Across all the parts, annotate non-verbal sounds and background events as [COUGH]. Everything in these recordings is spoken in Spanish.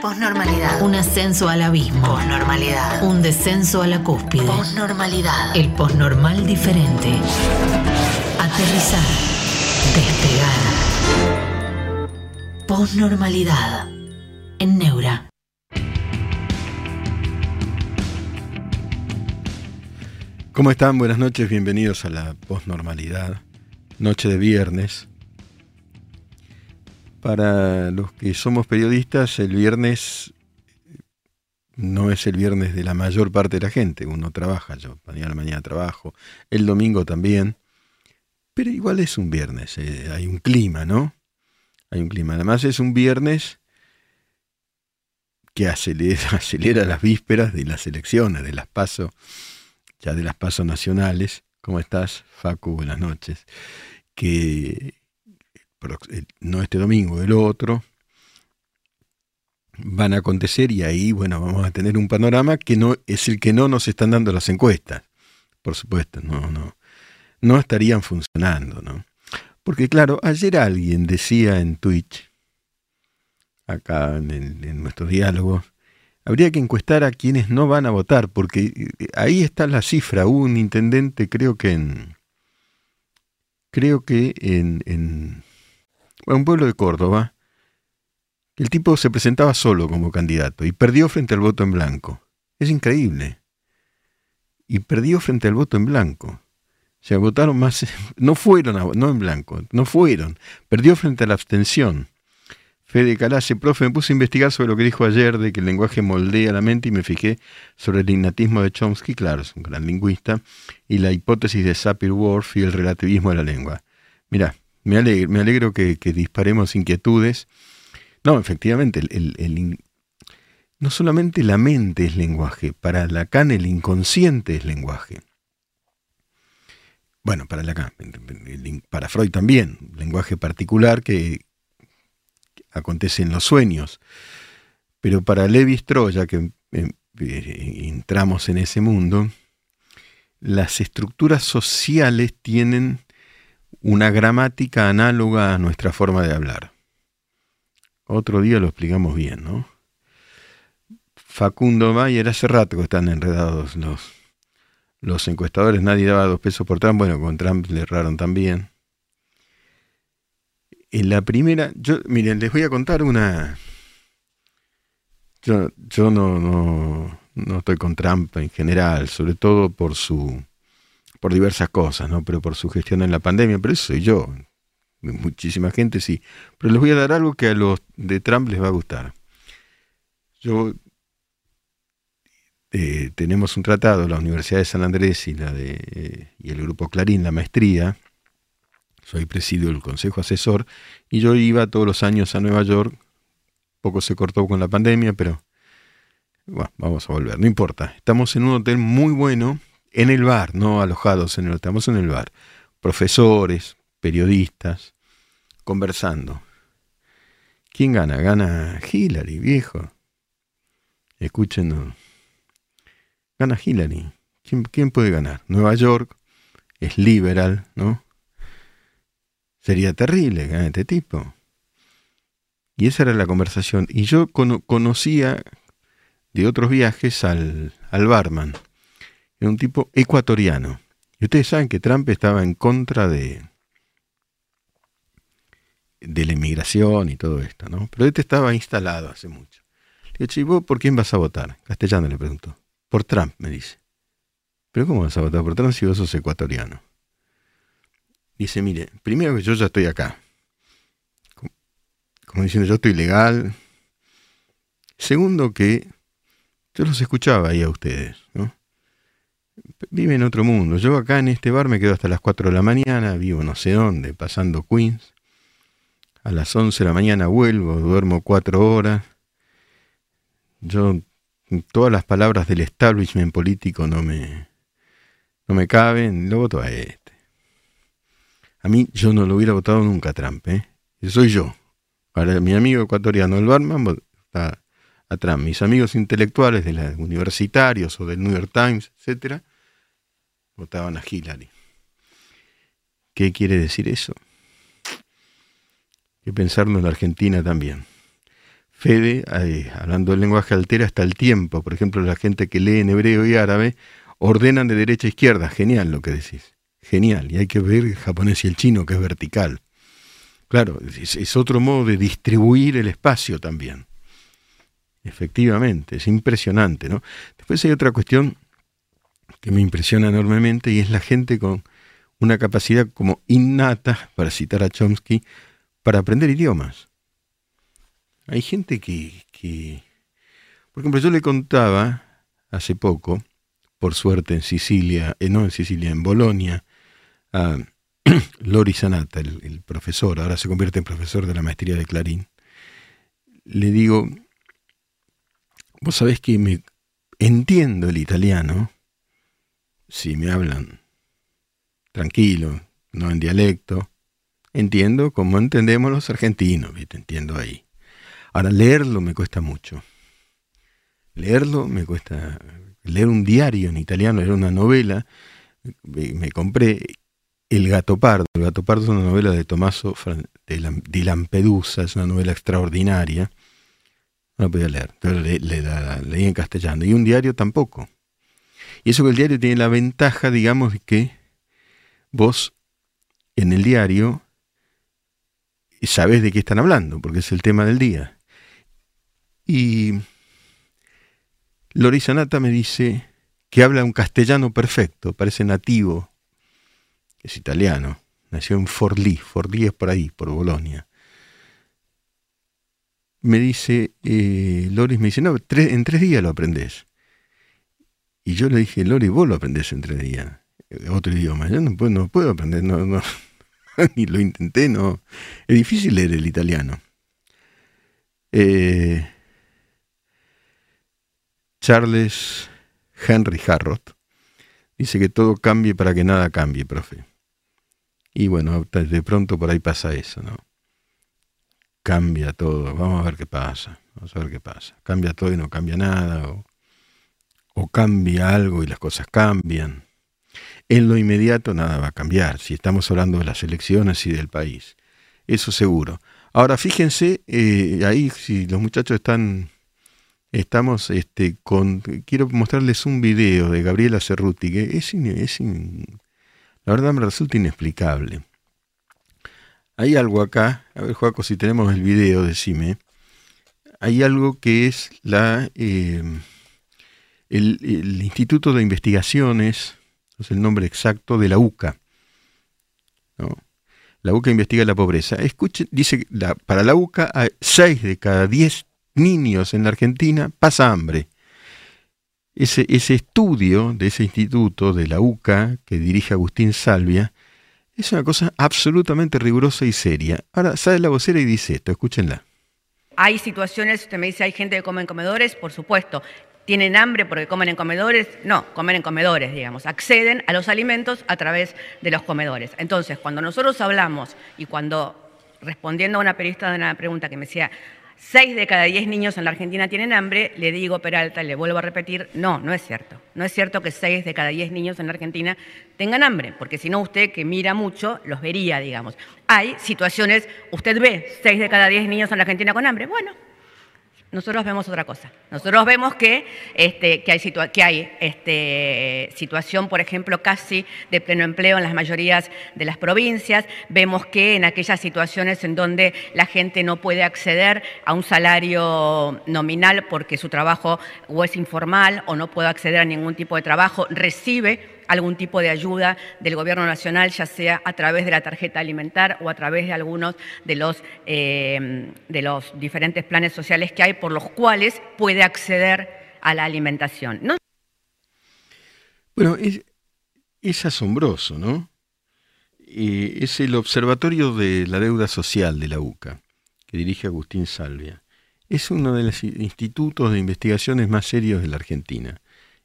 Posnormalidad. Un ascenso al abismo. Posnormalidad. Un descenso a la cúspide. Posnormalidad. El posnormal diferente. Aterrizar. Despegar. Posnormalidad. En Neura. ¿Cómo están? Buenas noches, bienvenidos a la posnormalidad. Noche de viernes. Para los que somos periodistas, el viernes no es el viernes de la mayor parte de la gente. Uno trabaja, yo mañana mañana trabajo, el domingo también. Pero igual es un viernes, eh, hay un clima, ¿no? Hay un clima. Además es un viernes que acelera, [LAUGHS] acelera las vísperas de las elecciones, de las pasos ya de las pasos nacionales. ¿Cómo estás, Facu? Buenas noches. Que no este domingo, el otro, van a acontecer y ahí, bueno, vamos a tener un panorama que no es el que no nos están dando las encuestas. Por supuesto, no, no, no estarían funcionando, ¿no? Porque claro, ayer alguien decía en Twitch, acá en, en nuestro diálogo, habría que encuestar a quienes no van a votar, porque eh, ahí está la cifra. Un intendente, creo que en. Creo que en un pueblo de Córdoba, el tipo se presentaba solo como candidato y perdió frente al voto en blanco. Es increíble. Y perdió frente al voto en blanco. O sea, votaron más, [LAUGHS] no fueron, a, no en blanco, no fueron. Perdió frente a la abstención. Fede Calace, profe, me puse a investigar sobre lo que dijo ayer de que el lenguaje moldea la mente y me fijé sobre el innatismo de Chomsky, claro, es un gran lingüista, y la hipótesis de Sapir-Whorf y el relativismo de la lengua. Mira, me alegro, que, disparemos inquietudes. No, efectivamente, no solamente la mente es lenguaje, para Lacan el inconsciente es lenguaje. Bueno, para Lacan, para Freud también, lenguaje particular que, acontece en los sueños. Pero para Levi Strauss, ya que eh, eh, entramos en ese mundo, las estructuras sociales tienen una gramática análoga a nuestra forma de hablar. Otro día lo explicamos bien, ¿no? Facundo Mayer, hace rato que están enredados los, los encuestadores, nadie daba dos pesos por Trump, bueno, con Trump le erraron también. En la primera, yo, miren, les voy a contar una. Yo, yo no, no, no estoy con Trump en general, sobre todo por su por diversas cosas, ¿no? Pero por su gestión en la pandemia, pero eso soy yo. Muchísima gente sí. Pero les voy a dar algo que a los de Trump les va a gustar. Yo eh, tenemos un tratado, la Universidad de San Andrés y la de y el grupo Clarín, la maestría, soy presidio del consejo asesor, y yo iba todos los años a Nueva York, poco se cortó con la pandemia, pero bueno, vamos a volver, no importa. Estamos en un hotel muy bueno, en el bar, no alojados en el estamos en el bar. Profesores, periodistas, conversando. ¿Quién gana? Gana Hillary, viejo. Escuchen. Gana Hillary. ¿Quién, ¿Quién puede ganar? Nueva York es liberal, ¿no? Sería terrible ganar este tipo. Y esa era la conversación. Y yo conocía de otros viajes al, al barman. Era un tipo ecuatoriano. Y ustedes saben que Trump estaba en contra de, de la inmigración y todo esto, ¿no? Pero este estaba instalado hace mucho. Le ¿y vos por quién vas a votar? Castellano le preguntó. Por Trump, me dice. ¿Pero cómo vas a votar por Trump si vos sos ecuatoriano? dice, mire, primero que yo ya estoy acá. Como diciendo, yo estoy legal. Segundo que yo los escuchaba ahí a ustedes, ¿no? Vive en otro mundo. Yo acá en este bar me quedo hasta las 4 de la mañana, vivo no sé dónde, pasando Queens. A las 11 de la mañana vuelvo, duermo 4 horas. Yo, todas las palabras del establishment político no me, no me caben, lo voto a este. A mí yo no lo hubiera votado nunca a Trump, ¿eh? Soy yo. Ahora mi amigo ecuatoriano, el barman, vota a Trump. Mis amigos intelectuales de los universitarios o del New York Times, etcétera, votaban a Hillary. ¿Qué quiere decir eso? Que pensarlo en la Argentina también. Fede, hablando del lenguaje altera hasta el tiempo. Por ejemplo, la gente que lee en hebreo y árabe ordenan de derecha a izquierda. Genial lo que decís. Genial. Y hay que ver el japonés y el chino, que es vertical. Claro, es, otro modo de distribuir el espacio también. Efectivamente, es impresionante, ¿no? Después hay otra cuestión que me impresiona enormemente y es la gente con una capacidad como innata, para citar a Chomsky, para aprender idiomas. Hay gente que, por ejemplo, yo le contaba hace poco, por suerte en Sicilia, eh, no en Sicilia, en Bolonia, a [CLEARS THROAT] Lori Sanata, el, profesor, ahora se convierte en profesor de la maestría de Clarín, le digo, vos sabés que me entiendo el italiano, si me hablan tranquilo, no en dialecto, entiendo como entendemos los argentinos, entiendo ahí. Ahora, leerlo me cuesta mucho. Leerlo me cuesta. Leer un diario en italiano, leer una novela. Me, compré El Gato Pardo. El Gato Pardo es una novela de Tommaso de Lampedusa, es una novela extraordinaria. No la podía leer, pero le, leí en castellano. Y un diario tampoco. Y eso que el diario tiene la ventaja, digamos, de que vos en el diario sabés de qué están hablando, porque es el tema del día. Y Lori Sanata me dice que habla un castellano perfecto, parece nativo, es italiano, nació en Forlì, Forlì es por ahí, por Bolonia. Me dice, eh, Loris me dice, no, en tres días lo aprendes. Y yo le dije, Lori, vos lo aprendés en tres días, eh, otro idioma. Yo no puedo, no puedo aprender, no, no, [LAUGHS] ni lo intenté, no. Es difícil leer el italiano. Eh, Charles Henry Harrod dice que todo cambie para que nada cambie, profe. Y bueno, de pronto por ahí pasa eso, ¿no? Cambia todo, vamos a ver qué pasa, vamos a ver qué pasa. Cambia todo y no cambia nada, o cambia algo y las cosas cambian. En lo inmediato nada va a cambiar, si estamos hablando de las elecciones y del país. Eso seguro. Ahora fíjense, eh, ahí si los muchachos están Estamos este, con. Quiero mostrarles un video de Gabriela Cerruti que es, es la verdad me resulta inexplicable. Hay algo acá, a ver, Joaco, si tenemos el video, decime. Hay algo que es la eh, el, Instituto de Investigaciones, es el nombre exacto, de la UCA. La UCA investiga la pobreza. Escuche, dice, la, para la UCA, hay 6 de cada 10 niños en la Argentina pasa hambre. Ese, ese estudio de ese instituto, de la UCA, que dirige Agustín Salvia, es una cosa absolutamente rigurosa y seria. Ahora sale la vocera y dice esto, escúchenla. Hay situaciones, usted me dice, hay gente que come en comedores, por supuesto. ¿Tienen hambre porque comen en comedores? No, comen en comedores, digamos. Acceden a los alimentos a través de los comedores. Entonces, cuando nosotros hablamos y cuando, respondiendo a una periodista de una pregunta que me decía, Seis de cada diez niños en la Argentina tienen hambre, le digo Peralta, le vuelvo a repetir, no, no es cierto. No es cierto que seis de cada diez niños en la Argentina tengan hambre, porque si no usted que mira mucho los vería, digamos. Hay situaciones, usted ve seis de cada diez niños en la Argentina con hambre, bueno, nosotros vemos otra cosa. Nosotros vemos que, este, que hay, que hay este, situación, por ejemplo, casi de pleno empleo en las mayorías de las provincias. Vemos que en aquellas situaciones en donde la gente no puede acceder a un salario nominal porque su trabajo o es informal o no puede acceder a ningún tipo de trabajo, recibe algún tipo de ayuda del gobierno nacional, ya sea a través de la tarjeta alimentar o a través de algunos de los, eh, de los diferentes planes sociales que hay por los cuales puede acceder a la alimentación. Bueno, es, asombroso, ¿no? Es el Observatorio de la Deuda Social de la UCA, que dirige Agustín Salvia. Es uno de los institutos de investigaciones más serios de la Argentina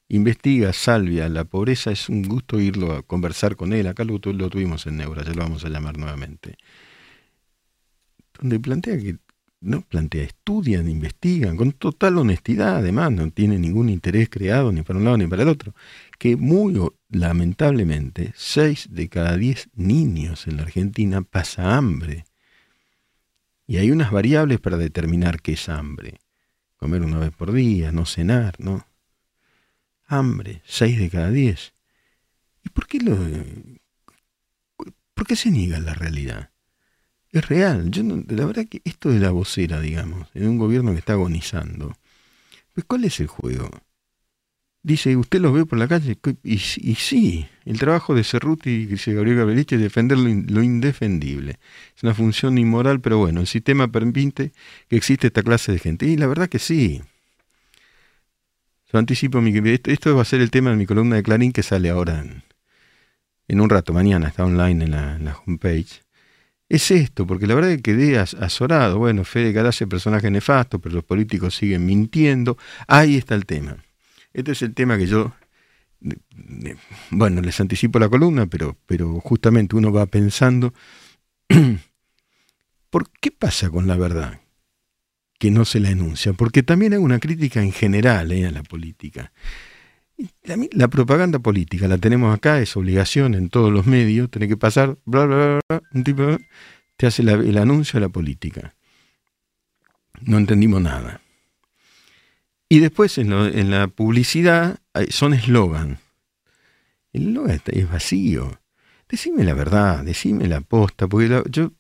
investiga, salvia la pobreza, es un gusto irlo a conversar con él. Acá lo, lo tuvimos en Neura, ya lo vamos a llamar nuevamente. Donde plantea que, no plantea, estudian, investigan con total honestidad, además, no tiene ningún interés creado ni para un lado ni para el otro. Que muy lamentablemente, 6 de cada 10 niños en la Argentina pasa hambre. Y hay unas variables para determinar qué es hambre. Comer una vez por día, no cenar, ¿no? Hambre, seis de cada diez. ¿Y por qué lo... ¿Por qué se niega la realidad? Es real. Yo la verdad que esto de la vocera, digamos, en un gobierno que está agonizando, pues ¿cuál es el juego? Dice, usted los ve por la calle, y, sí, el trabajo de Cerruti, dice Gabriel Gabrielich, es defender lo, indefendible. Es una función inmoral, pero bueno, el sistema permite que existe esta clase de gente. Y la verdad que sí. Yo anticipo, mi, esto, va a ser el tema de mi columna de Clarín que sale ahora en, un rato, mañana, está online en la, homepage es esto, porque la verdad que quedé azorado. Bueno, Fede Garace, personaje nefasto, pero los políticos siguen mintiendo. Ahí está el tema. Este es el tema que yo, bueno, les anticipo la columna, pero, pero justamente uno va pensando, [CLEARS THROAT] ¿por qué pasa con la verdad? Que no se la enuncia, porque también hay una crítica en general eh, a la política. La, propaganda política la tenemos acá, es obligación en todos los medios, tiene que pasar, bla, bla, bla, un tipo te hace el anuncio a la política. No entendimos nada. Y después en, la publicidad son eslogan. El eslogan es vacío. Decime la verdad, decime la posta, porque yo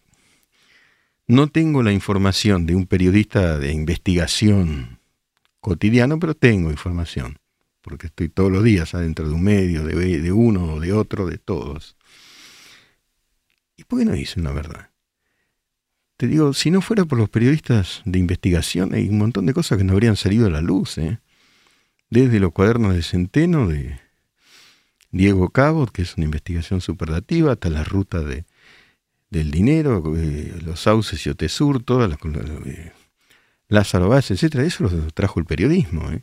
no tengo la información de un periodista de investigación cotidiano, pero tengo información porque estoy todos los días adentro de un medio, de, de uno de otro, de todos. ¿Y por qué no dicen la verdad? Te digo, si no fuera por los periodistas de investigación, hay un montón de cosas que no habrían salido a la luz. ¿eh? Desde los cuadernos de Centeno, de Diego Cabot, que es una investigación superlativa, hasta la ruta de, del dinero, eh, los sauces y Otesur, todas las... Eh, Lázaro etcétera, eso lo trajo el periodismo. ¿eh?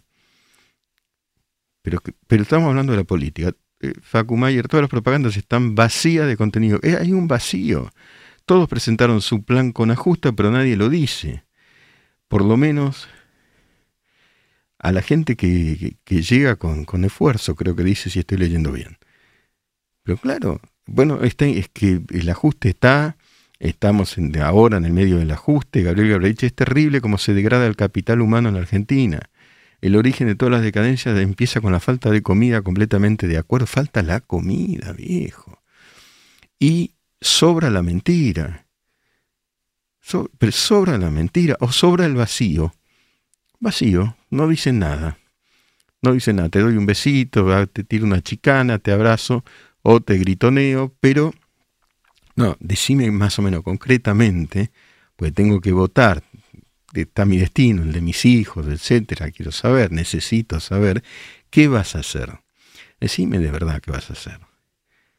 Pero, pero estamos hablando de la política. Eh, Facu Mayer, todas las propagandas están vacías de contenido. Hay un vacío. Todos presentaron su plan con ajuste, pero nadie lo dice. Por lo menos a la gente que, llega con, esfuerzo, creo que dice si estoy leyendo bien. Pero claro, bueno, es que el ajuste está, estamos ahora en el medio del ajuste. Gabriel Gabriel es terrible cómo se degrada el capital humano en Argentina el origen de todas las decadencias empieza con la falta de comida completamente de acuerdo. Falta la comida, viejo. Y sobra la mentira. pero sobra la mentira o sobra el vacío. Vacío, no dicen nada. No dicen nada. Te doy un besito, te tiro una chicana, te abrazo o te gritoneo, pero no, decime más o menos concretamente, pues tengo que votar, está mi destino, el de mis hijos, etcétera, quiero saber, necesito saber, ¿qué vas a hacer? Decime de verdad qué vas a hacer.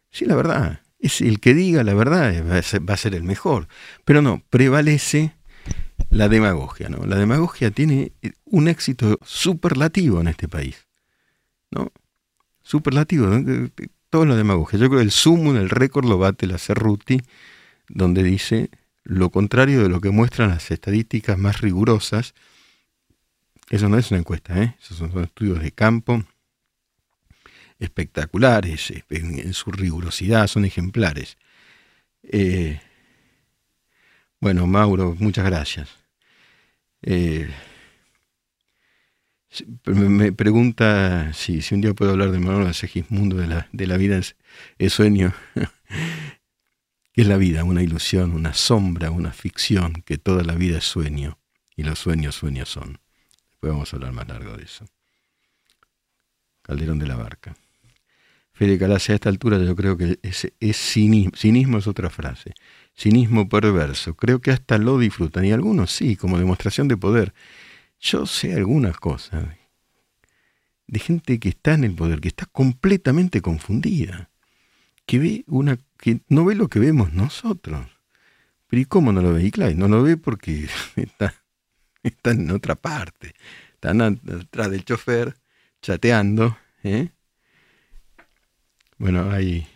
Sí, la verdad, es el que diga la verdad va a ser, el mejor. Pero no, prevalece la demagogia, ¿no? La demagogia tiene un éxito superlativo en este país, ¿no? Superlativo, todo la demagogia. Yo creo que el sumo, el récord lo bate la Cerruti, donde dice lo contrario de lo que muestran las estadísticas más rigurosas. Eso no es una encuesta, ¿eh? esos son, estudios de campo espectaculares en, su rigurosidad, son ejemplares. Eh, bueno, Mauro, muchas gracias. Eh, me pregunta si, si, un día puedo hablar de Manuel de Segismundo, de la, de la vida es sueño. [LAUGHS] ¿Qué es la vida? Una ilusión, una sombra, una ficción, que toda la vida es sueño, y los sueños sueños son. Después vamos a hablar más largo de eso. Calderón de la Barca. Fede a esta altura yo creo que es, es cinismo, cinismo es otra frase, cinismo perverso, creo que hasta lo disfrutan, y algunos sí, como demostración de poder. Yo sé algunas cosas de gente que está en el poder, que está completamente confundida que ve una que no ve lo que vemos nosotros. Pero ¿y cómo no lo ve? Y claro, no lo ve porque [LAUGHS] está, está en otra parte. Están atrás del chofer, chateando. ¿eh? Bueno, hay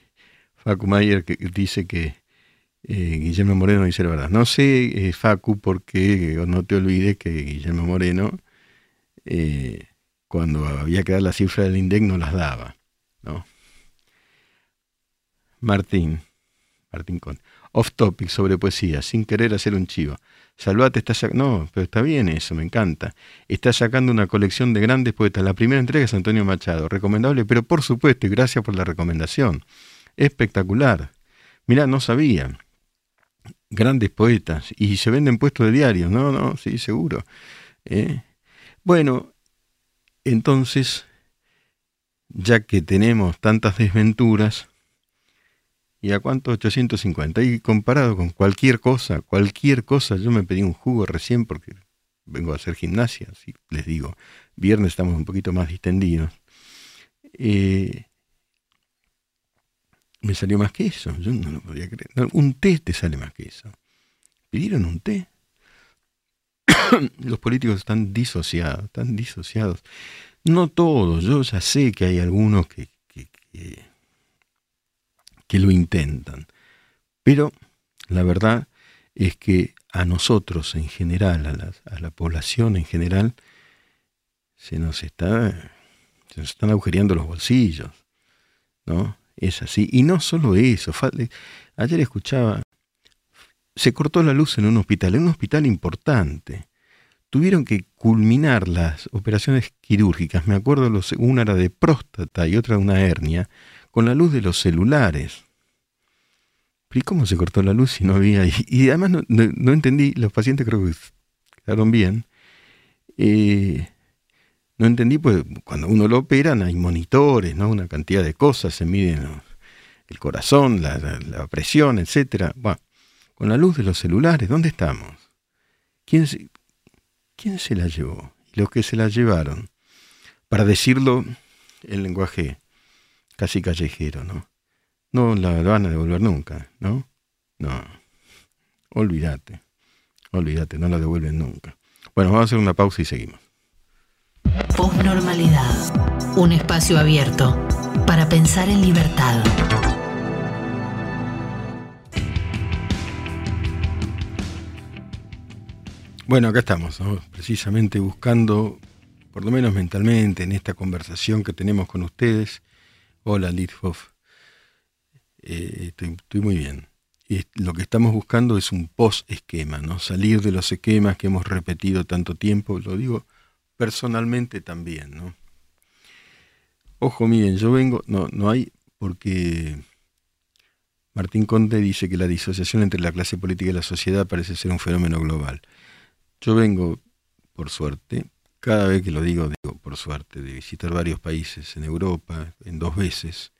Facu Mayer que dice que eh, Guillermo Moreno dice la verdad. No sé, eh, Facu, porque no te olvides que Guillermo Moreno, cuando había que dar la cifra del INDEC, no las daba. ¿no? Martín, Martín Con, off topic sobre poesía, sin querer hacer un chivo. Salvate está sacando. No, pero está bien eso, me encanta. Está sacando una colección de grandes poetas. La primera entrega es Antonio Machado. Recomendable, pero por supuesto, y gracias por la recomendación. Espectacular. Mirá, no sabía. Grandes poetas. Y se venden puestos de diario. No, no, sí, seguro. ¿Eh? Bueno, entonces, ya que tenemos tantas desventuras, ¿Y a cuánto? 850. Y comparado con cualquier cosa, cualquier cosa, yo me pedí un jugo recién porque vengo a hacer gimnasia, así les digo. Viernes estamos un poquito más distendidos. Eh, me salió más que eso, yo no lo podía creer. un té te sale más que eso. ¿Pidieron un té? [COUGHS] Los políticos están disociados, están disociados. No todos, yo ya sé que hay algunos que que lo intentan. Pero la verdad es que a nosotros en general, a la, población en general, se nos está se nos están agujereando los bolsillos, ¿no? Es así. Y no solo eso. Ayer escuchaba, se cortó la luz en un hospital, en un hospital importante. Tuvieron que culminar las operaciones quirúrgicas. Me acuerdo, una era de próstata y otra de una hernia con la luz de los celulares. ¿Y cómo se cortó la luz si no había? Y, además no, entendí, los pacientes creo que quedaron bien. Eh, no entendí, pues cuando uno lo operan hay monitores, ¿no? Una cantidad de cosas, se miden el corazón, la, presión, etc. Bueno, con la luz de los celulares, ¿dónde estamos? ¿Quién se, ¿Quién se la llevó? Y los que se la llevaron, para decirlo en lenguaje casi callejero, ¿no? No la van a devolver nunca, ¿no? No. Olvídate. Olvídate, no la devuelven nunca. Bueno, vamos a hacer una pausa y seguimos. Postnormalidad. Un espacio abierto para pensar en libertad. Bueno, acá estamos, precisamente buscando, por lo menos mentalmente, en esta conversación que tenemos con ustedes, Hola, Lidhoff. Eh, estoy, muy bien. Lo que estamos buscando es un post-esquema, ¿no? Salir de los esquemas que hemos repetido tanto tiempo, lo digo personalmente también, ¿no? Ojo, miren, yo vengo, no, no hay, porque Martín Conde dice que la disociación entre la clase política y la sociedad parece ser un fenómeno global. Yo vengo, por suerte, cada vez que lo digo, digo por suerte, de visitar varios países en Europa, en dos veces,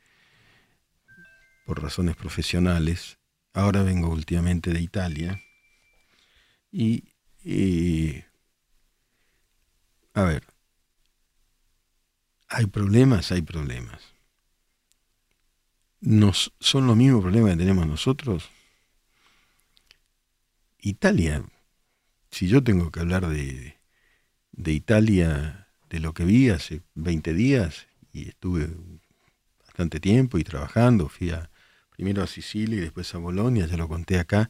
por razones profesionales. Ahora vengo últimamente de Italia. Y, a ver, hay problemas, hay problemas. Nos, ¿Son los mismos problemas que tenemos nosotros? Italia, si yo tengo que hablar de, de Italia, de lo que vi hace 20 días, y estuve bastante tiempo y trabajando, fui a, primero a Sicilia y después a Bolonia, ya lo conté acá,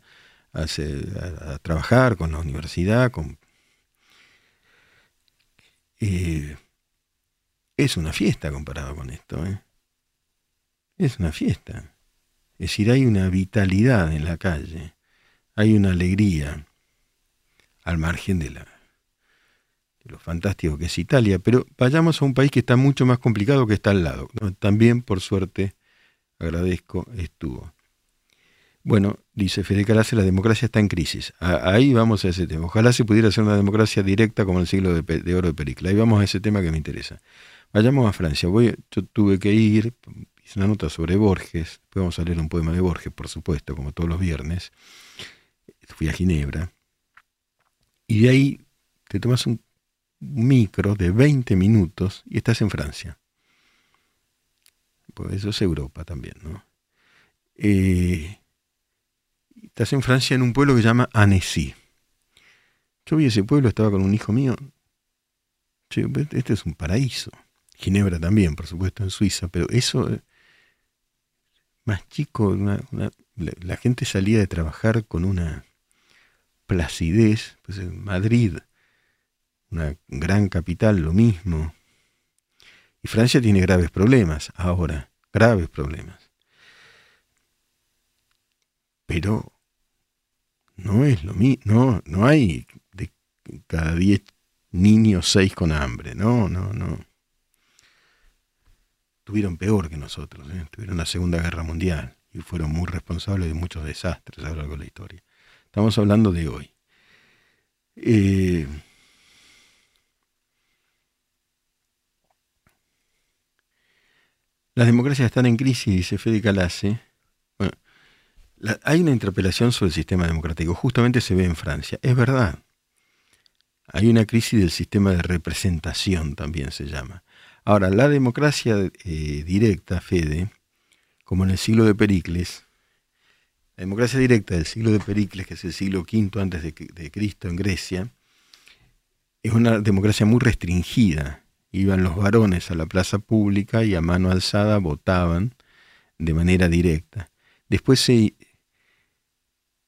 a, a, trabajar con la universidad, con... Eh, es una fiesta comparado con esto, ¿eh? Es una fiesta. Es decir, hay una vitalidad en la calle, hay una alegría al margen de la lo fantástico que es Italia, pero vayamos a un país que está mucho más complicado que está al lado. También, por suerte, agradezco, estuvo. Bueno, dice Federica Lace, la democracia está en crisis. ahí vamos a ese tema. Ojalá se pudiera hacer una democracia directa como el siglo de, oro de Pericla. Ahí vamos a ese tema que me interesa. Vayamos a Francia. Voy, yo tuve que ir, hice una nota sobre Borges, después vamos a leer un poema de Borges, por supuesto, como todos los viernes. Fui a Ginebra. Y de ahí te tomas un micro de 20 minutos y estás en Francia. Pues eso es Europa también, ¿no? Eh, estás en Francia en un pueblo que se llama Annecy. Yo vi ese pueblo, estaba con un hijo mío. este es un paraíso. Ginebra también, por supuesto, en Suiza, pero eso, eh, más chico, la, gente salía de trabajar con una placidez. Pues Madrid, una gran capital, lo mismo. Y Francia tiene graves problemas ahora, graves problemas. Pero no es lo mismo, no, no hay de cada 10 niños 6 con hambre, no, no, no. Tuvieron peor que nosotros, ¿eh? tuvieron la Segunda Guerra Mundial y fueron muy responsables de muchos desastres a lo largo de la historia. Estamos hablando de hoy. Eh, las democracias están en crisis, dice Fede Calace. Hay una interpelación sobre el sistema democrático, justamente se ve en Francia. Es verdad. Hay una crisis del sistema de representación, también se llama. Ahora, la democracia eh, directa, Fede, como en el siglo de Pericles, la democracia directa del siglo de Pericles, que es el siglo V antes de, de Cristo en Grecia, es una democracia muy restringida. Iban los varones a la plaza pública y a mano alzada votaban de manera directa. Después se,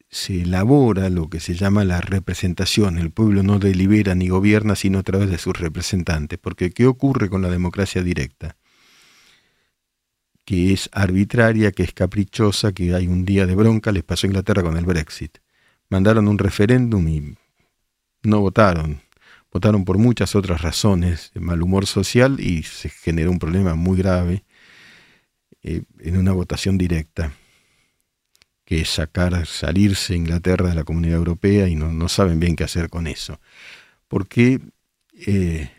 se elabora lo que se llama la representación. El pueblo no delibera ni gobierna sino a través de sus representantes. Porque ¿qué ocurre con la democracia directa? Que es arbitraria, que es caprichosa, que hay un día de bronca, les pasó a Inglaterra con el Brexit. Mandaron un referéndum y no votaron. Votaron por muchas otras razones, mal humor social, y se generó un problema muy grave eh, en una votación directa que sacar, salirse Inglaterra de la comunidad europea y no, saben bien qué hacer con eso. Porque, eh,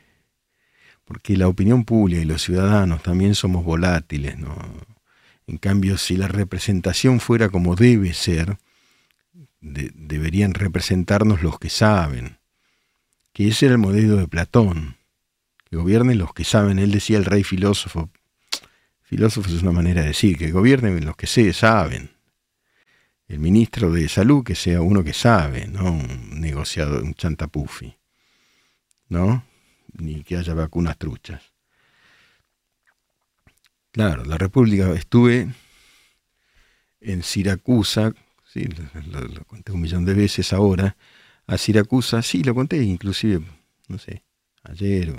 porque la opinión pública y los ciudadanos también somos volátiles. ¿no? En cambio, si la representación fuera como debe ser, deberían representarnos los que saben, que ese era el modelo de Platón, que gobiernen los que saben. Él decía el rey filósofo, filósofo es una manera de decir, que gobiernen los que se saben el ministro de salud que sea uno que sabe, no un negociador, un chantapufi, ¿no? Ni que haya vacunas truchas. Claro, la República, estuve en Siracusa, sí, lo, conté un millón de veces ahora, a Siracusa, sí, lo conté inclusive, no sé, ayer,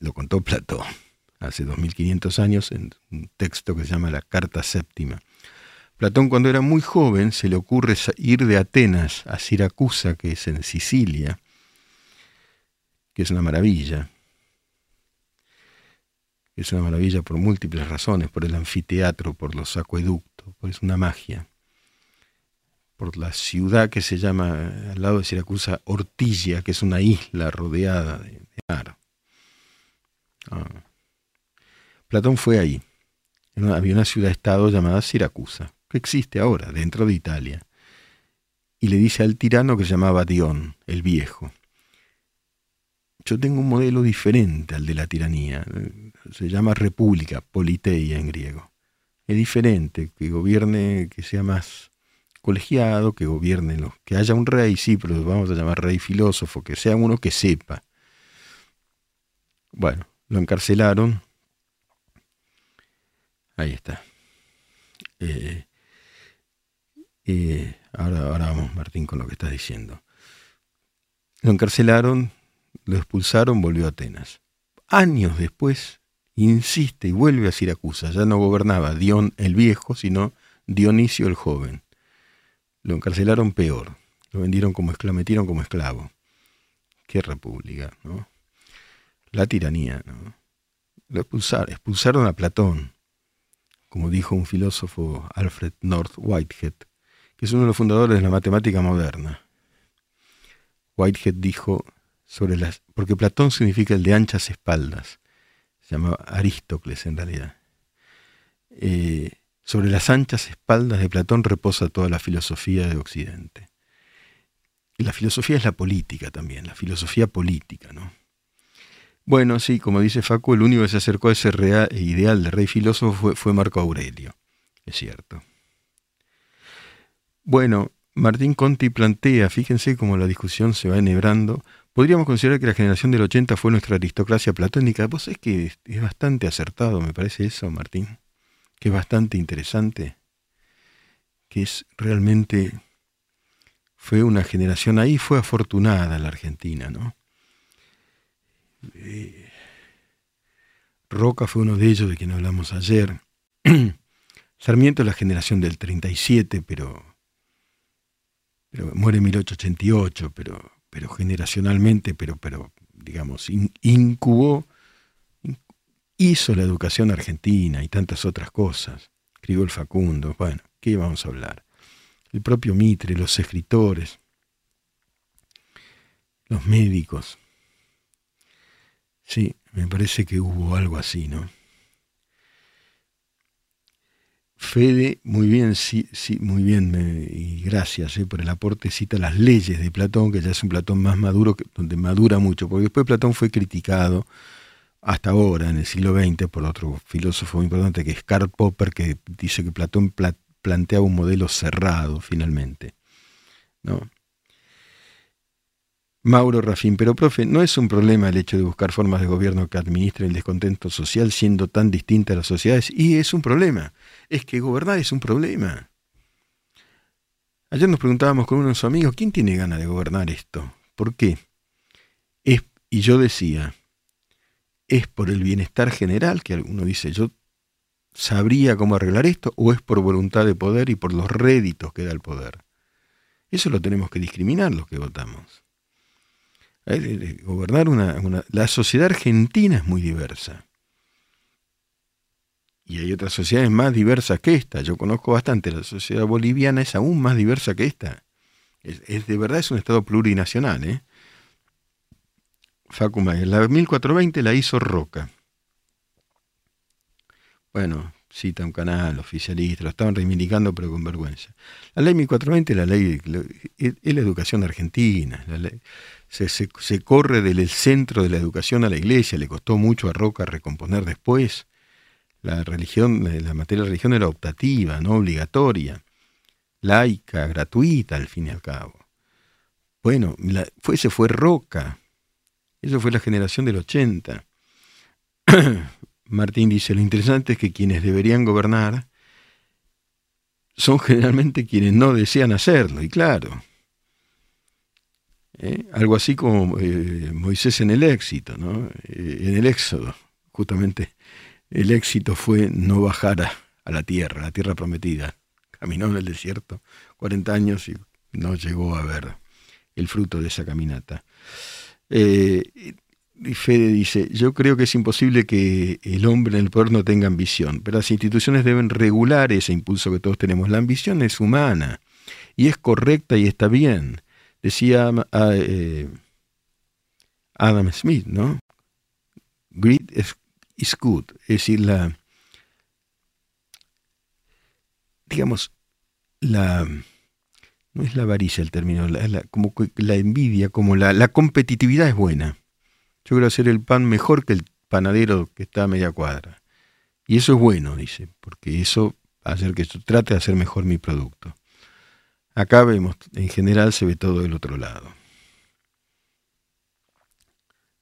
lo contó Platón, hace 2500 años, en un texto que se llama la Carta Séptima Platón cuando era muy joven se le ocurre ir de Atenas a Siracusa, que es en Sicilia, que es una maravilla. Es una maravilla por múltiples razones, por el anfiteatro, por los acueductos, por es una magia. Por la ciudad que se llama al lado de Siracusa Ortilla, que es una isla rodeada de, mar. Ah. Platón fue ahí. Había una ciudad-estado llamada Siracusa que existe ahora dentro de Italia, y le dice al tirano que se llamaba Dion, el viejo. Yo tengo un modelo diferente al de la tiranía, se llama república, politeia en griego. Es diferente, que gobierne, que sea más colegiado, que gobierne los, que haya un rey, sí, pero vamos a llamar rey filósofo, que sea uno que sepa. Bueno, lo encarcelaron. Ahí está. Eh, ahora, vamos, Martín, con lo que estás diciendo. Lo encarcelaron, lo expulsaron, volvió a Atenas. Años después, insiste y vuelve a Siracusa. Ya no gobernaba Dion el viejo, sino Dionisio el joven. Lo encarcelaron peor. Lo vendieron como esclavo, metieron como esclavo. Qué república, ¿no? La tiranía, ¿no? Lo expulsaron a Platón, como dijo un filósofo Alfred North Whitehead, que es uno de los fundadores de la matemática moderna. Whitehead dijo sobre las. porque Platón significa el de anchas espaldas, se llama Aristócles en realidad. Eh, sobre las anchas espaldas de Platón reposa toda la filosofía de Occidente. La filosofía es la política también, la filosofía política, ¿no? Bueno, sí, como dice Facu, el único que se acercó a ese real, ideal de rey filósofo fue Marco Aurelio, es cierto. Bueno, Martín Conti plantea, fíjense cómo la discusión se va enhebrando, podríamos considerar que la generación del 80 fue nuestra aristocracia platónica. Vos es que es bastante acertado, me parece eso, Martín, que es bastante interesante, que es realmente, fue una generación ahí, fue afortunada la Argentina, ¿no? Eh, Roca fue uno de ellos de quien hablamos ayer. [CLEARS THROAT] Sarmiento es la generación del 37, pero pero muere en 1888, pero, pero generacionalmente, pero, pero digamos, incubó, hizo la educación argentina y tantas otras cosas. Escribió el Facundo, bueno, ¿qué vamos a hablar? El propio Mitre, los escritores, los médicos. Sí, me parece que hubo algo así, ¿no? Fede, muy bien, sí, sí muy bien, y gracias eh, por el aporte, cita las leyes de Platón, que ya es un Platón más maduro, donde madura mucho, porque después Platón fue criticado hasta ahora, en el siglo XX, por otro filósofo muy importante que es Karl Popper, que dice que Platón plantea un modelo cerrado, finalmente. ¿no? Mauro Rafín, pero profe, ¿no es un problema el hecho de buscar formas de gobierno que administren el descontento social siendo tan distintas las sociedades? Y es un problema. Es que gobernar es un problema. Ayer nos preguntábamos con unos amigos, ¿quién tiene ganas de gobernar esto? ¿Por qué? Y yo decía, ¿es por el bienestar general? Que uno dice, yo sabría cómo arreglar esto, o es por voluntad de poder y por los réditos que da el poder. Eso lo tenemos que discriminar los que votamos. Gobernar una, La sociedad argentina es muy diversa. Y hay otras sociedades más diversas que esta. Yo conozco bastante. La sociedad boliviana es aún más diversa que esta. Es, de verdad es un Estado plurinacional. ¿eh? La 1420 la hizo Roca. Bueno, cita un canal oficialista, lo estaban reivindicando pero con vergüenza. La ley 1420 la ley, es la educación argentina. La ley, se, corre del centro de la educación a la iglesia, le costó mucho a Roca recomponer después. La religión, la materia de religión era optativa, no obligatoria, laica, gratuita al fin y al cabo. Bueno, fue, ese fue Roca, eso fue la generación del 80. [COUGHS] Martín dice, lo interesante es que quienes deberían gobernar son generalmente quienes no desean hacerlo, y claro, ¿eh? algo así como eh, Moisés en el éxito, ¿no? Eh, en el éxodo, justamente el éxito fue no bajar a, la tierra, la tierra prometida. Caminó en el desierto 40 años y no llegó a ver el fruto de esa caminata. y Fede dice, yo creo que es imposible que el hombre en el poder no tenga ambición, pero las instituciones deben regular ese impulso que todos tenemos. La ambición es humana y es correcta y está bien decía ah, eh, Adam Smith, ¿no? Greed is, good, es decir, la, digamos, la, no es la avaricia el término, la, como la envidia, como la, la, competitividad es buena. Yo quiero hacer el pan mejor que el panadero que está a media cuadra. Y eso es bueno, dice, porque eso va a hacer que yo trate de hacer mejor mi producto. Acá vemos, en general se ve todo del otro lado.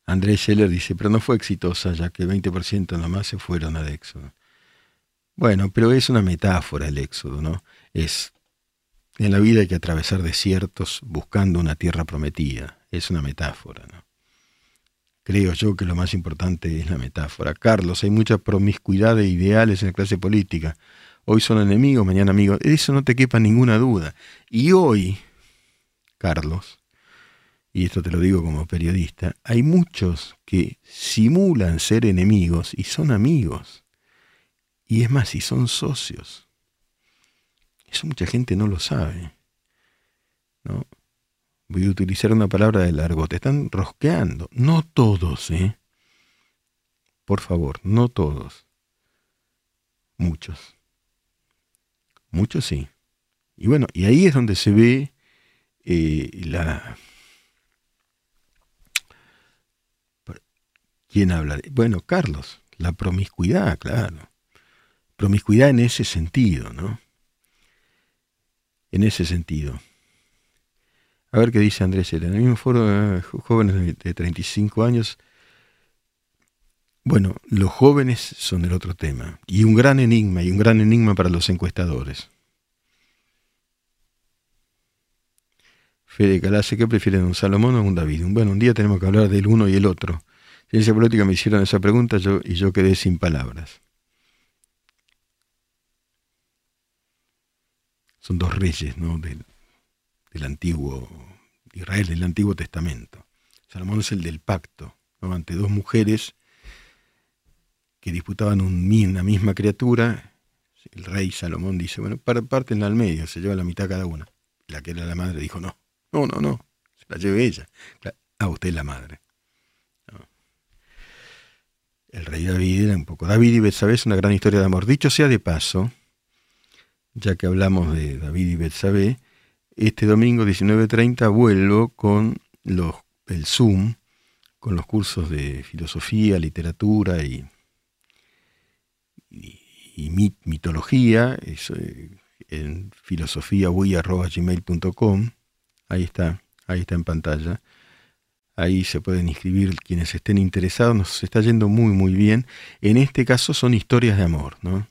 Andrés Scheller dice, pero no fue exitosa ya que 20% nomás se fueron al éxodo. Bueno, pero es una metáfora el éxodo, ¿no? Es, en la vida hay que atravesar desiertos buscando una tierra prometida. Es una metáfora, ¿no? Creo yo que lo más importante es la metáfora. Carlos, hay mucha promiscuidad de ideales en la clase política. Hoy son enemigos, mañana amigos. Eso no te quepa ninguna duda. Y hoy, Carlos, y esto te lo digo como periodista, hay muchos que simulan ser enemigos y son amigos. Y es más, y son socios. Eso mucha gente no lo sabe. ¿no? Voy a utilizar una palabra de largo. Te están rosqueando. No todos, ¿eh? Por favor, no todos. Muchos. Muchos sí. Y bueno, y ahí es donde se ve eh, la... ¿Quién habla? Bueno, Carlos, la promiscuidad, claro. Promiscuidad en ese sentido, ¿no? En ese sentido. A ver qué dice Andrés. En el mismo foro, eh, jóvenes de 35 años. Bueno, los jóvenes son el otro tema. Y un gran enigma, y un gran enigma para los encuestadores. Fede Calace, ¿qué prefieren, un Salomón o un David? Bueno, un día tenemos que hablar del uno y el otro. Ciencia política me hicieron esa pregunta yo, y yo quedé sin palabras. Son dos reyes ¿no? del, del antiguo Israel, del Antiguo Testamento. Salomón es el del pacto, ante dos mujeres que disputaban una misma criatura. El rey Salomón dice, bueno, parten al medio, se lleva la mitad cada una. La que era la madre dijo, no, no, no, no, se la lleve ella. Ah, usted la madre. El rey David era un poco. David y Betsabé es una gran historia de amor. Dicho sea de paso, ya que hablamos de David y Betsabé, este domingo 19.30 vuelvo con los, el Zoom, con los cursos de filosofía, literatura y, y, mitología, eh, en filosofiaui.gmail.com, ahí está, ahí está en pantalla. Ahí se pueden inscribir quienes estén interesados, nos está yendo muy muy bien. En este caso son historias de amor, ¿no?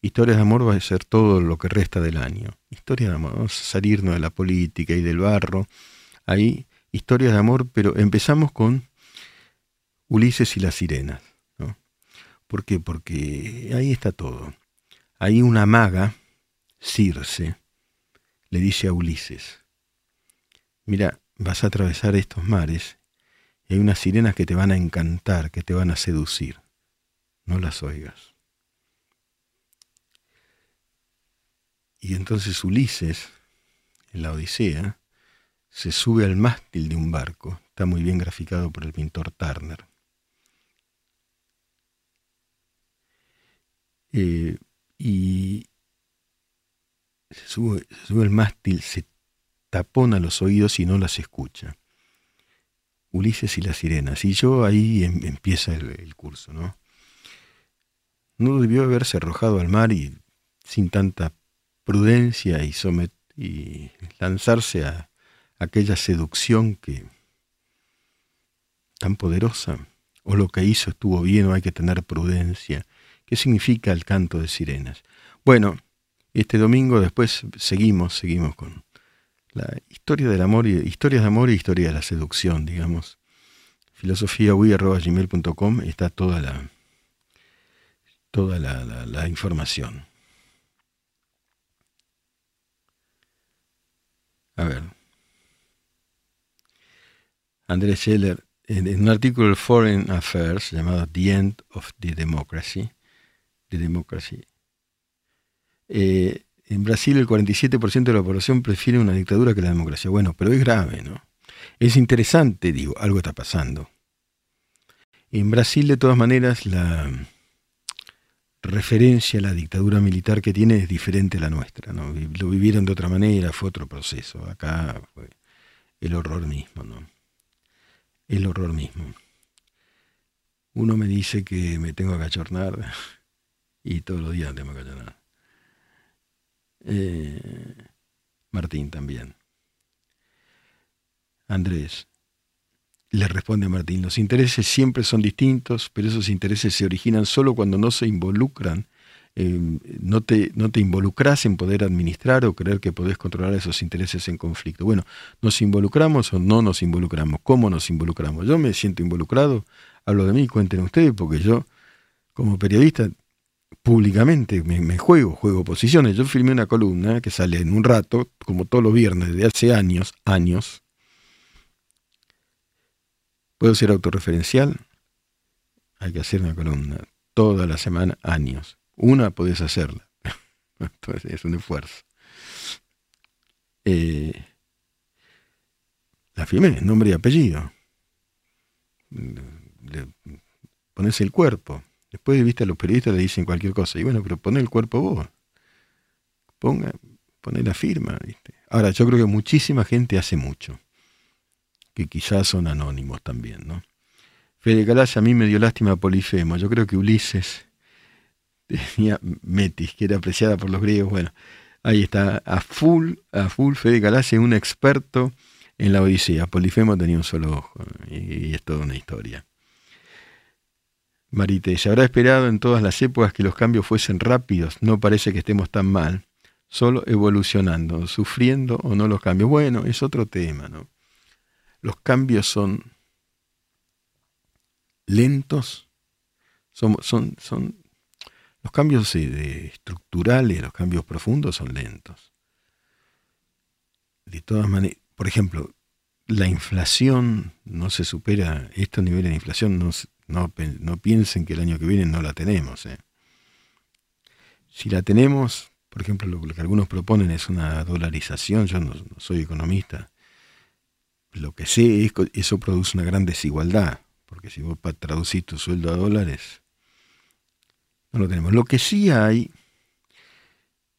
Historias de amor va a ser todo lo que resta del año. Historias de amor, vamos a salirnos de la política y del barro. Ahí, historias de amor, pero empezamos con Ulises y las sirenas. ¿no? ¿Por qué? Porque ahí está todo. Ahí una maga, Circe, le dice a Ulises, mira, vas a atravesar estos mares y hay unas sirenas que te van a encantar, que te van a seducir. No las oigas. Y entonces Ulises, en la Odisea, se sube al mástil de un barco. Está muy bien graficado por el pintor Turner. Eh, y se sube, se sube al mástil, se tapona los oídos y no las escucha. Ulises y las sirenas. Y yo ahí em, empieza el, curso, ¿no? No debió haberse arrojado al mar y sin tanta prudencia y, y lanzarse a aquella seducción que tan poderosa. O lo que hizo estuvo bien o hay que tener prudencia. ¿Qué significa el canto de sirenas? Bueno, este domingo después seguimos, seguimos con, la historia del amor, y, historias de amor y historia de la seducción, digamos. filosofiaui.gmail.com está toda la toda la, información. A ver. Andrés Scheller, en, un artículo de Foreign Affairs llamado The End of the Democracy, the Democracy eh, en Brasil el 47% de la población prefiere una dictadura que la democracia. Bueno, pero es grave, ¿no? Es interesante, digo, algo está pasando. En Brasil, de todas maneras, la referencia a la dictadura militar que tiene es diferente a la nuestra. ¿no? Lo vivieron de otra manera, fue otro proceso. Acá fue el horror mismo, ¿no? El horror mismo. Uno me dice que me tengo que achornar [LAUGHS] y todos los días tengo que achornar. Eh, Martín también. Andrés. Le responde Martín, los intereses siempre son distintos, pero esos intereses se originan solo cuando no se involucran, eh, no, te, no te involucras en poder administrar o creer que podés controlar esos intereses en conflicto. Bueno, ¿nos involucramos o no nos involucramos? ¿Cómo nos involucramos? Yo me siento involucrado, hablo de mí, cuenten ustedes, porque yo, como periodista, públicamente, me, juego, juego posiciones. Yo filmé una columna que sale en un rato, como todos los viernes, de hace años, años. ¿Puedo ser autorreferencial? Hay que hacer una columna toda la semana, años. Una podés hacerla. [LAUGHS] Entonces es un esfuerzo. Eh, la filmé, nombre y apellido. Le pones el cuerpo Después, viste, a los periodistas le dicen cualquier cosa. Y bueno, pero pone el cuerpo vos. Ponga, pone la firma, ¿viste? Ahora, yo creo que muchísima gente hace mucho. Que quizás son anónimos también, ¿no? Fede Calas a mí me dio lástima Polifemo. Yo creo que Ulises [LAUGHS] tenía Metis, que era apreciada por los griegos. Bueno, ahí está, a full, a full Fede Calas es un experto en la Odisea. Polifemo tenía un solo ojo y es toda una historia. Marite, se habrá esperado en todas las épocas que los cambios fuesen rápidos, no parece que estemos tan mal, solo evolucionando, sufriendo o no los cambios. Bueno, es otro tema, ¿no? Los cambios son lentos, son, los cambios estructurales, los cambios profundos son lentos. de todas maneras, por ejemplo, la inflación no se supera, estos niveles de inflación no, no, no piensen que el año que viene no la tenemos. ¿eh? Si la tenemos, por ejemplo, lo, que algunos proponen es una dolarización, yo no, soy economista, lo que sé es que eso produce una gran desigualdad, porque si vos traducís tu sueldo a dólares, no lo tenemos. Lo que sí hay,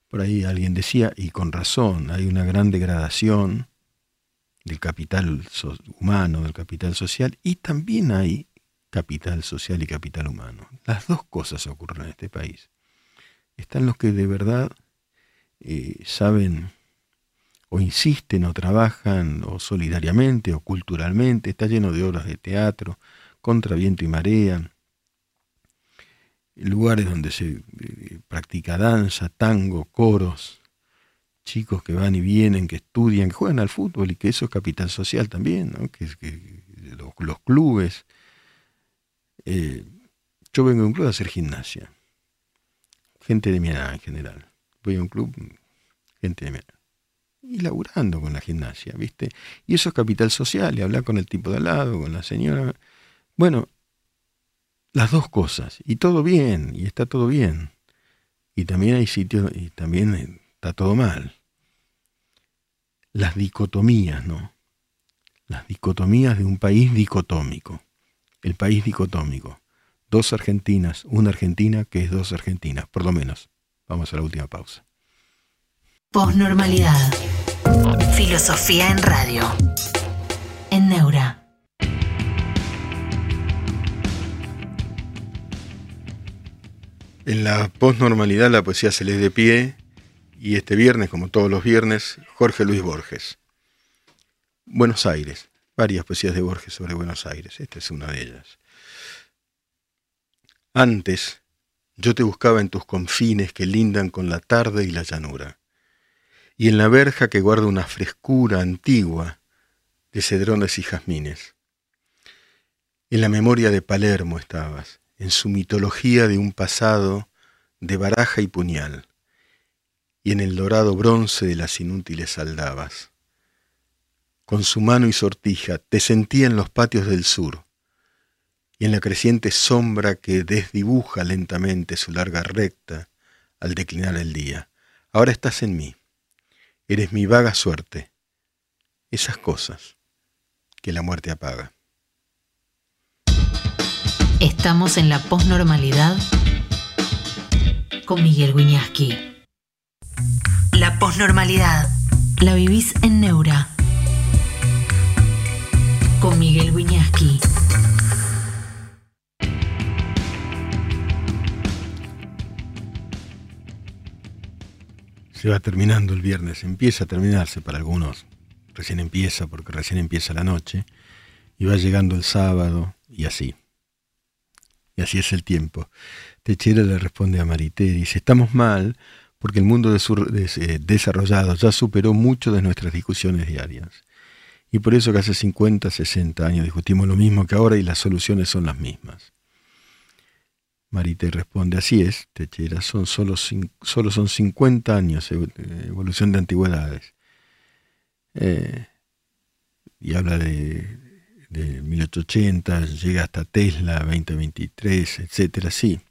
por ahí alguien decía, y con razón, hay una gran degradación del capital humano, del capital social, y también hay capital social y capital humano. Las dos cosas ocurren en este país. Están los que de verdad eh, saben o insisten o trabajan o solidariamente o culturalmente, está lleno de obras de teatro, contra viento y marea, lugares donde se eh, practica danza, tango, coros, chicos que van y vienen, que estudian, que juegan al fútbol y que eso es capital social también, ¿no? que, los clubes, eh, yo vengo a un club a hacer gimnasia. Gente de mi edad en general. Voy a un club, gente de mi edad. Y laburando con la gimnasia, ¿viste? Y eso es capital social, y hablar con el tipo de al lado, con la señora. Bueno, las dos cosas. Y todo bien, y está todo bien. Y también hay sitios, y también está todo mal. Las dicotomías, ¿no? Las dicotomías de un país dicotómico el país dicotómico. Dos Argentinas, una Argentina que es dos Argentinas, por lo menos. Vamos a la última pausa. Posnormalidad. Filosofía en radio. En Neura. En la posnormalidad la poesía se lee de pie y este viernes, como todos los viernes, Jorge Luis Borges. Buenos Aires, varias poesías de Borges sobre Buenos Aires. Esta es una de ellas. Antes, yo te buscaba en tus confines que lindan con la tarde y la llanura, y en la verja que guarda una frescura antigua de cedrones y jazmines. En la memoria de Palermo estabas, en su mitología de un pasado de baraja y puñal, y en el dorado bronce de las inútiles aldabas con su mano y sortija, te sentía en los patios del sur, y en la creciente sombra que desdibuja lentamente su larga recta al declinar el día. Ahora estás en mí, eres mi vaga suerte, esas cosas que la muerte apaga. Estamos en la posnormalidad con Miguel Wiñaski. La posnormalidad la vivís en Neura Wiñaski. Se va terminando el viernes, empieza a terminarse para algunos, recién empieza porque recién empieza la noche, y va llegando el sábado, y así. Y así es el tiempo. Techera le responde a Marité, dice, estamos mal porque el mundo eh, desarrollado ya superó mucho de nuestras discusiones diarias. Y por eso que hace 50, 60 años discutimos lo mismo que ahora y las soluciones son las mismas. Marite responde, así es, Techera, son solo, solo son 50 años evolución de antigüedades. Eh, y habla de, de 1880, llega hasta Tesla, 2023, etcétera, sí.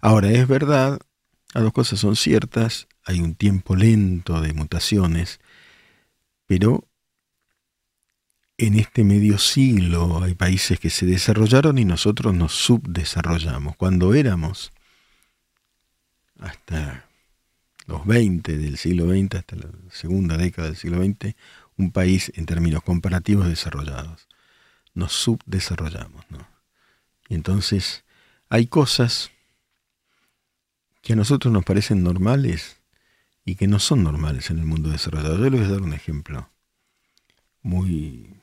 Ahora, es verdad, las dos cosas son ciertas, hay un tiempo lento de mutaciones, pero en este medio siglo hay países que se desarrollaron y nosotros nos subdesarrollamos. Cuando éramos, hasta los 20 del siglo XX, hasta la segunda década del siglo XX, un país en términos comparativos desarrollados. Nos subdesarrollamos. ¿no? Y entonces hay cosas que a nosotros nos parecen normales y que no son normales en el mundo desarrollado. Yo les voy a dar un ejemplo muy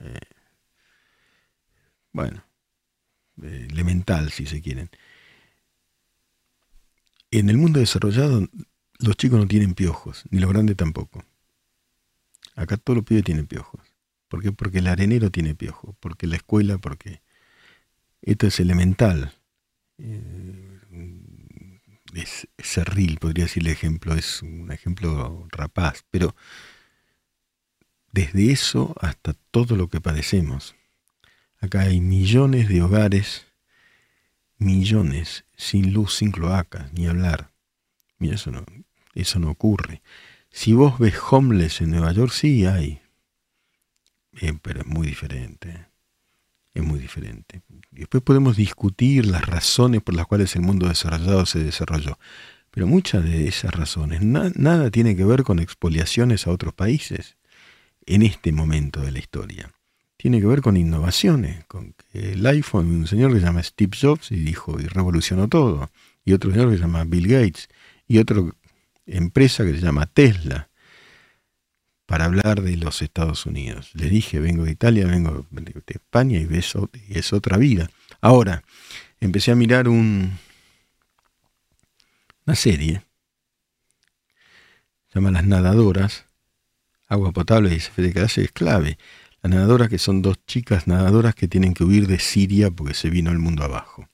eh, bueno, elemental si se quieren. En el mundo desarrollado los chicos no tienen piojos, ni los grandes tampoco. Acá todos los pibes tienen piojos. ¿Por qué? Porque el arenero tiene piojos, porque la escuela, porque esto es elemental. Eh, es, es podría decir el ejemplo, es un ejemplo rapaz, pero desde eso hasta todo lo que padecemos. Acá hay millones de hogares, millones, sin luz, sin cloacas, ni hablar. Mira, eso no, eso no ocurre. Si vos ves homeless en Nueva York, sí hay. Pero es muy diferente. Es muy diferente. Después podemos discutir las razones por las cuales el mundo desarrollado se desarrolló. Pero muchas de esas razones nada tiene que ver con expoliaciones a otros países en este momento de la historia. Tiene que ver con innovaciones, con que el iPhone, un señor que se llama Steve Jobs y dijo y revolucionó todo, y otro señor que se llama Bill Gates, y otra empresa que se llama Tesla, para hablar de los Estados Unidos. Le dije, vengo de Italia, vengo de España y es, y es otra vida. Ahora, empecé a mirar un, una serie, se llama Las Nadadoras, agua potable, dice Fede Carace, es clave. Las nadadoras que son dos chicas nadadoras que tienen que huir de Siria porque se vino el mundo abajo.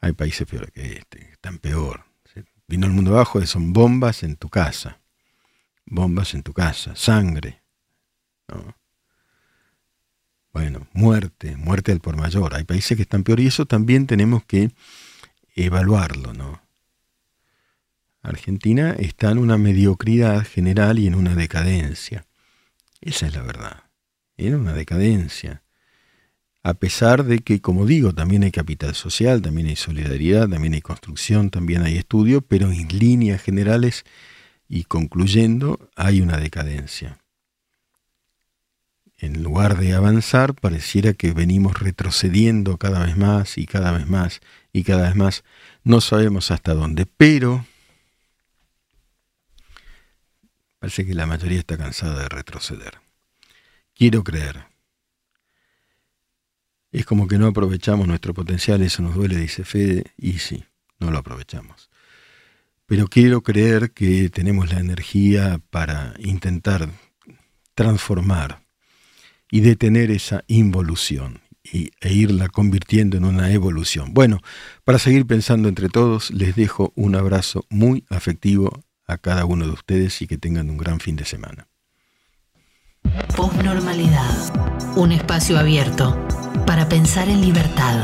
Hay países peores que este, están peor. Vino el mundo abajo, son bombas en tu casa. Bombas en tu casa, sangre. Bueno, muerte, muerte al por mayor. Hay países que están peor y eso también tenemos que evaluarlo, ¿no? Argentina está en una mediocridad general y en una decadencia. Esa es la verdad. En una decadencia. A pesar de que, como digo, también hay capital social, también hay solidaridad, también hay construcción, también hay estudio, pero en líneas generales y concluyendo, hay una decadencia. En lugar de avanzar, pareciera que venimos retrocediendo cada vez más y cada vez más y cada vez más. No sabemos hasta dónde, pero Parece que la mayoría está cansada de retroceder. Quiero creer. Es como que no aprovechamos nuestro potencial, eso nos duele, dice Fede, y sí, no lo aprovechamos. Pero quiero creer que tenemos la energía para intentar transformar y detener esa involución y, e irla convirtiendo en una evolución. Bueno, para seguir pensando entre todos, les dejo un abrazo muy afectivo a cada uno de ustedes y que tengan un gran fin de semana. Postnormalidad. Un espacio abierto para pensar en libertad.